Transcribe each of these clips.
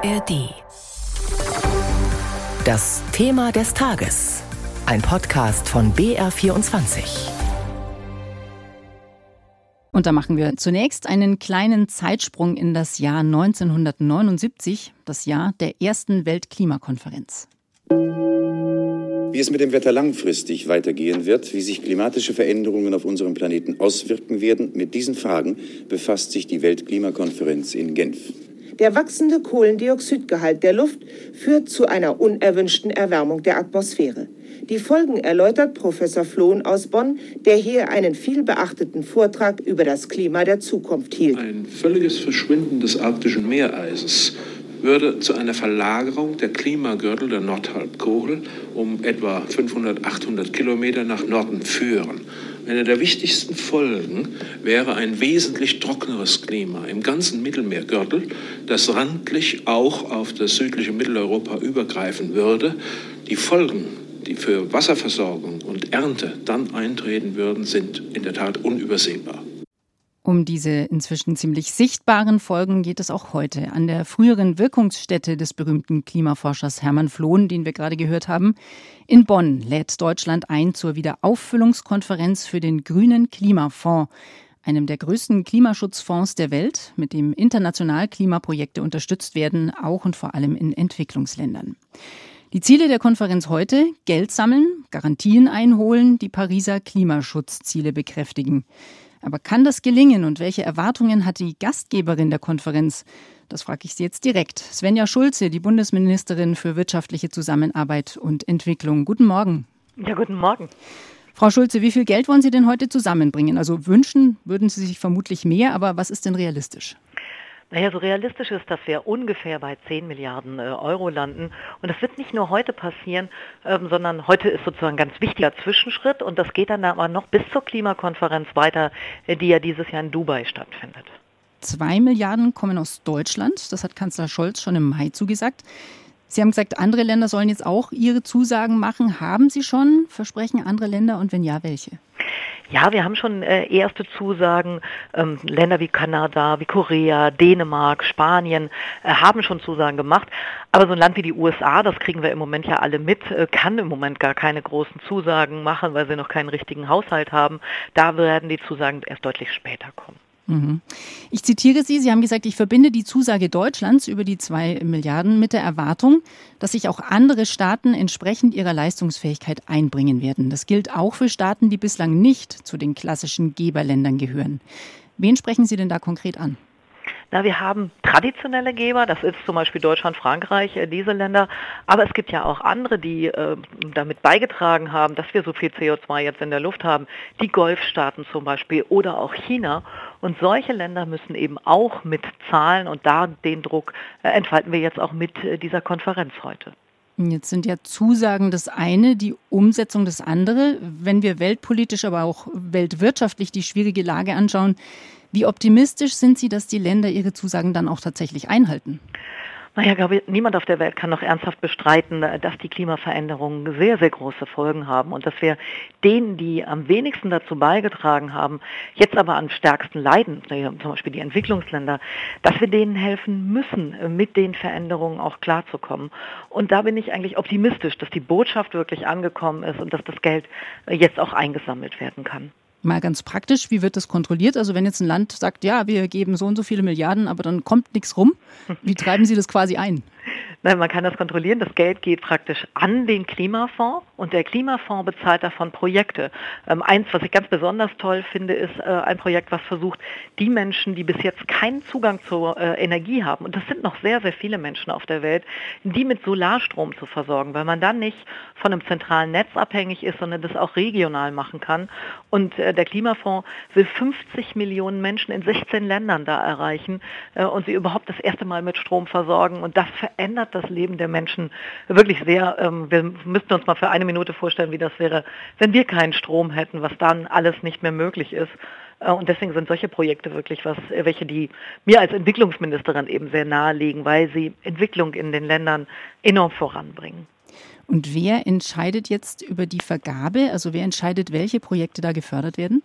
ARD. Das Thema des Tages. Ein Podcast von BR24. Und da machen wir zunächst einen kleinen Zeitsprung in das Jahr 1979, das Jahr der ersten Weltklimakonferenz. Wie es mit dem Wetter langfristig weitergehen wird, wie sich klimatische Veränderungen auf unserem Planeten auswirken werden, mit diesen Fragen befasst sich die Weltklimakonferenz in Genf. Der wachsende Kohlendioxidgehalt der Luft führt zu einer unerwünschten Erwärmung der Atmosphäre. Die Folgen erläutert Professor Flohn aus Bonn, der hier einen vielbeachteten Vortrag über das Klima der Zukunft hielt. Ein völliges Verschwinden des arktischen Meereises würde zu einer Verlagerung der Klimagürtel der Nordhalbkugel um etwa 500, 800 Kilometer nach Norden führen. Eine der wichtigsten Folgen wäre ein wesentlich trockeneres Klima im ganzen Mittelmeergürtel, das randlich auch auf das südliche Mitteleuropa übergreifen würde. Die Folgen, die für Wasserversorgung und Ernte dann eintreten würden, sind in der Tat unübersehbar. Um diese inzwischen ziemlich sichtbaren Folgen geht es auch heute an der früheren Wirkungsstätte des berühmten Klimaforschers Hermann Flohn, den wir gerade gehört haben. In Bonn lädt Deutschland ein zur Wiederauffüllungskonferenz für den Grünen Klimafonds, einem der größten Klimaschutzfonds der Welt, mit dem international Klimaprojekte unterstützt werden, auch und vor allem in Entwicklungsländern. Die Ziele der Konferenz heute Geld sammeln, Garantien einholen, die Pariser Klimaschutzziele bekräftigen. Aber kann das gelingen und welche Erwartungen hat die Gastgeberin der Konferenz? Das frage ich Sie jetzt direkt. Svenja Schulze, die Bundesministerin für wirtschaftliche Zusammenarbeit und Entwicklung. Guten Morgen. Ja, guten Morgen. Frau Schulze, wie viel Geld wollen Sie denn heute zusammenbringen? Also wünschen würden Sie sich vermutlich mehr, aber was ist denn realistisch? Naja, so realistisch ist, dass wir ungefähr bei 10 Milliarden äh, Euro landen. Und das wird nicht nur heute passieren, ähm, sondern heute ist sozusagen ein ganz wichtiger Zwischenschritt und das geht dann aber noch bis zur Klimakonferenz weiter, äh, die ja dieses Jahr in Dubai stattfindet. Zwei Milliarden kommen aus Deutschland, das hat Kanzler Scholz schon im Mai zugesagt. Sie haben gesagt, andere Länder sollen jetzt auch ihre Zusagen machen. Haben Sie schon? Versprechen andere Länder und wenn ja, welche? Ja, wir haben schon äh, erste Zusagen. Ähm, Länder wie Kanada, wie Korea, Dänemark, Spanien äh, haben schon Zusagen gemacht. Aber so ein Land wie die USA, das kriegen wir im Moment ja alle mit, äh, kann im Moment gar keine großen Zusagen machen, weil sie noch keinen richtigen Haushalt haben. Da werden die Zusagen erst deutlich später kommen. Mhm. Ich zitiere Sie, Sie haben gesagt, ich verbinde die Zusage Deutschlands über die zwei Milliarden mit der Erwartung, dass sich auch andere Staaten entsprechend ihrer Leistungsfähigkeit einbringen werden. Das gilt auch für Staaten, die bislang nicht zu den klassischen Geberländern gehören. Wen sprechen Sie denn da konkret an? Na, wir haben traditionelle Geber, das ist zum Beispiel Deutschland, Frankreich, äh, diese Länder. Aber es gibt ja auch andere, die äh, damit beigetragen haben, dass wir so viel CO2 jetzt in der Luft haben. Die Golfstaaten zum Beispiel oder auch China. Und solche Länder müssen eben auch mitzahlen und da den Druck äh, entfalten wir jetzt auch mit äh, dieser Konferenz heute. Jetzt sind ja Zusagen das eine, die Umsetzung das andere. Wenn wir weltpolitisch, aber auch weltwirtschaftlich die schwierige Lage anschauen, wie optimistisch sind Sie, dass die Länder ihre Zusagen dann auch tatsächlich einhalten? Naja, glaube ich, niemand auf der Welt kann noch ernsthaft bestreiten, dass die Klimaveränderungen sehr, sehr große Folgen haben und dass wir denen, die am wenigsten dazu beigetragen haben, jetzt aber am stärksten leiden, zum Beispiel die Entwicklungsländer, dass wir denen helfen müssen, mit den Veränderungen auch klarzukommen. Und da bin ich eigentlich optimistisch, dass die Botschaft wirklich angekommen ist und dass das Geld jetzt auch eingesammelt werden kann. Mal ganz praktisch, wie wird das kontrolliert? Also wenn jetzt ein Land sagt, ja, wir geben so und so viele Milliarden, aber dann kommt nichts rum, wie treiben Sie das quasi ein? Nein, man kann das kontrollieren. Das Geld geht praktisch an den Klimafonds und der Klimafonds bezahlt davon Projekte. Ähm, eins, was ich ganz besonders toll finde, ist äh, ein Projekt, was versucht, die Menschen, die bis jetzt keinen Zugang zur äh, Energie haben, und das sind noch sehr, sehr viele Menschen auf der Welt, die mit Solarstrom zu versorgen, weil man dann nicht von einem zentralen Netz abhängig ist, sondern das auch regional machen kann. Und äh, der Klimafonds will 50 Millionen Menschen in 16 Ländern da erreichen äh, und sie überhaupt das erste Mal mit Strom versorgen. Und das verändert verändert das Leben der Menschen wirklich sehr. Ähm, wir müssten uns mal für eine Minute vorstellen, wie das wäre, wenn wir keinen Strom hätten, was dann alles nicht mehr möglich ist. Äh, und deswegen sind solche Projekte wirklich was, äh, welche die mir als Entwicklungsministerin eben sehr nahe liegen, weil sie Entwicklung in den Ländern enorm voranbringen. Und wer entscheidet jetzt über die Vergabe? Also wer entscheidet, welche Projekte da gefördert werden?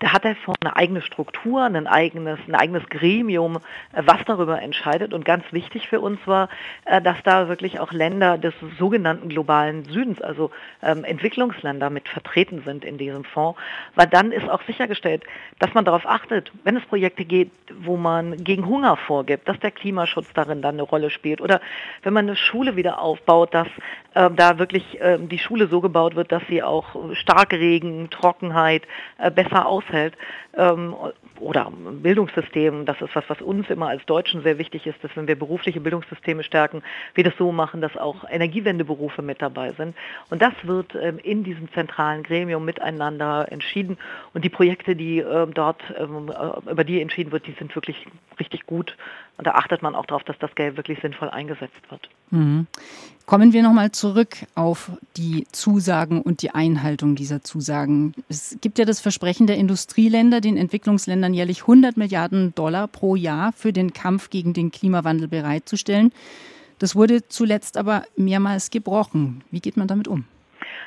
Da hat der Fonds eine eigene Struktur, ein eigenes, ein eigenes Gremium, äh, was darüber entscheidet. Und ganz wichtig für uns war, äh, dass da wirklich auch Länder des sogenannten globalen Südens, also ähm, Entwicklungsländer mit vertreten sind in diesem Fonds, weil dann ist auch sichergestellt, dass man darauf achtet, wenn es Projekte geht, wo man gegen Hunger vorgibt, dass der Klimaschutz darin dann eine Rolle spielt. Oder wenn man eine Schule wieder aufbaut, dass äh, da wirklich äh, die Schule so gebaut wird, dass sie auch Starkregen, Trockenheit äh, besser aushält ähm, oder Bildungssystem, das ist was, was uns immer als Deutschen sehr wichtig ist, dass wenn wir berufliche Bildungssysteme stärken, wir das so machen, dass auch Energiewendeberufe mit dabei sind. Und das wird ähm, in diesem zentralen Gremium miteinander entschieden. Und die Projekte, die ähm, dort, ähm, äh, über die entschieden wird, die sind wirklich richtig gut. Und da achtet man auch darauf, dass das Geld wirklich sinnvoll eingesetzt wird. Mhm. Kommen wir nochmal zurück auf die Zusagen und die Einhaltung dieser Zusagen. Es gibt ja das Versprechen der Industrieländer, den Entwicklungsländern jährlich 100 Milliarden Dollar pro Jahr für den Kampf gegen den Klimawandel bereitzustellen. Das wurde zuletzt aber mehrmals gebrochen. Wie geht man damit um?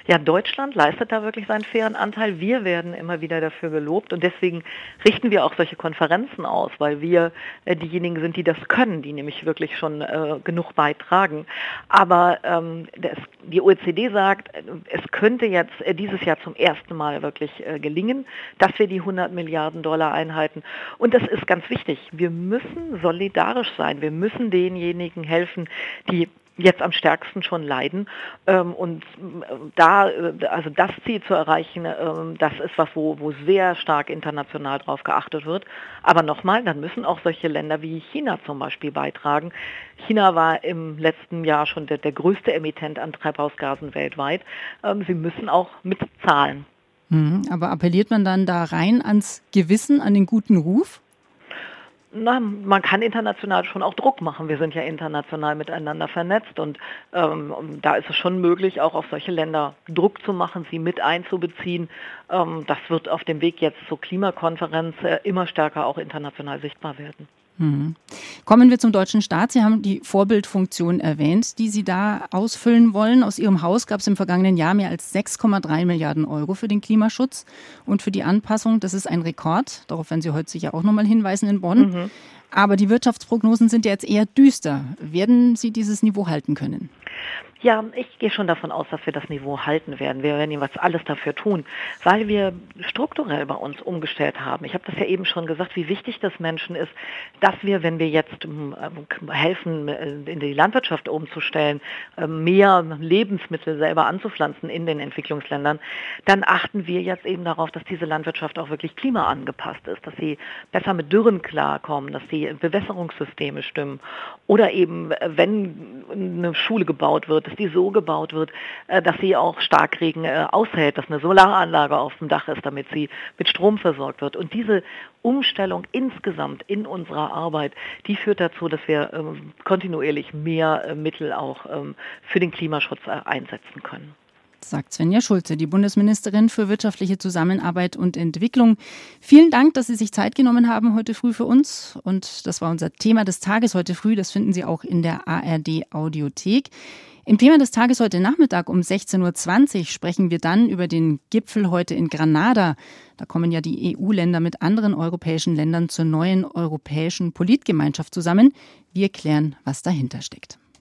Ja, Deutschland leistet da wirklich seinen fairen Anteil. Wir werden immer wieder dafür gelobt und deswegen richten wir auch solche Konferenzen aus, weil wir äh, diejenigen sind, die das können, die nämlich wirklich schon äh, genug beitragen. Aber ähm, das, die OECD sagt, es könnte jetzt äh, dieses Jahr zum ersten Mal wirklich äh, gelingen, dass wir die 100 Milliarden Dollar einhalten. Und das ist ganz wichtig. Wir müssen solidarisch sein. Wir müssen denjenigen helfen, die jetzt am stärksten schon leiden. Ähm, und äh, da, äh, also das Ziel zu erreichen, ähm, das ist was, wo, wo sehr stark international drauf geachtet wird. Aber nochmal, dann müssen auch solche Länder wie China zum Beispiel beitragen. China war im letzten Jahr schon der, der größte Emittent an Treibhausgasen weltweit. Ähm, sie müssen auch mitzahlen. Mhm, aber appelliert man dann da rein ans Gewissen, an den guten Ruf? Na, man kann international schon auch Druck machen. Wir sind ja international miteinander vernetzt und ähm, da ist es schon möglich, auch auf solche Länder Druck zu machen, sie mit einzubeziehen. Ähm, das wird auf dem Weg jetzt zur Klimakonferenz äh, immer stärker auch international sichtbar werden. Mhm. Kommen wir zum deutschen Staat. Sie haben die Vorbildfunktion erwähnt, die Sie da ausfüllen wollen. Aus Ihrem Haus gab es im vergangenen Jahr mehr als 6,3 Milliarden Euro für den Klimaschutz und für die Anpassung. Das ist ein Rekord. Darauf werden Sie heute sicher auch nochmal hinweisen in Bonn. Mhm. Aber die Wirtschaftsprognosen sind ja jetzt eher düster. Werden Sie dieses Niveau halten können? Ja, ich gehe schon davon aus, dass wir das Niveau halten werden. Wir werden jeweils alles dafür tun, weil wir strukturell bei uns umgestellt haben. Ich habe das ja eben schon gesagt, wie wichtig das Menschen ist, dass wir, wenn wir jetzt ähm, helfen, äh, in die Landwirtschaft umzustellen, ähm, mehr Lebensmittel selber anzupflanzen in den Entwicklungsländern, dann achten wir jetzt eben darauf, dass diese Landwirtschaft auch wirklich klimaangepasst ist, dass sie besser mit Dürren klarkommen, dass die Bewässerungssysteme stimmen oder eben, äh, wenn eine Schule gebaut wird, dass die so gebaut wird, äh, dass sie auch Starkregen äh, aushält, dass eine Solaranlage auf dem Dach ist, damit sie mit Strom versorgt wird. Und diese Umstellung insgesamt in unserer Arbeit, die führt dazu, dass wir ähm, kontinuierlich mehr äh, Mittel auch ähm, für den Klimaschutz einsetzen können sagt Svenja Schulze, die Bundesministerin für wirtschaftliche Zusammenarbeit und Entwicklung. Vielen Dank, dass Sie sich Zeit genommen haben heute früh für uns. Und das war unser Thema des Tages heute früh. Das finden Sie auch in der ARD Audiothek. Im Thema des Tages heute Nachmittag um 16.20 Uhr sprechen wir dann über den Gipfel heute in Granada. Da kommen ja die EU-Länder mit anderen europäischen Ländern zur neuen europäischen Politgemeinschaft zusammen. Wir klären, was dahinter steckt.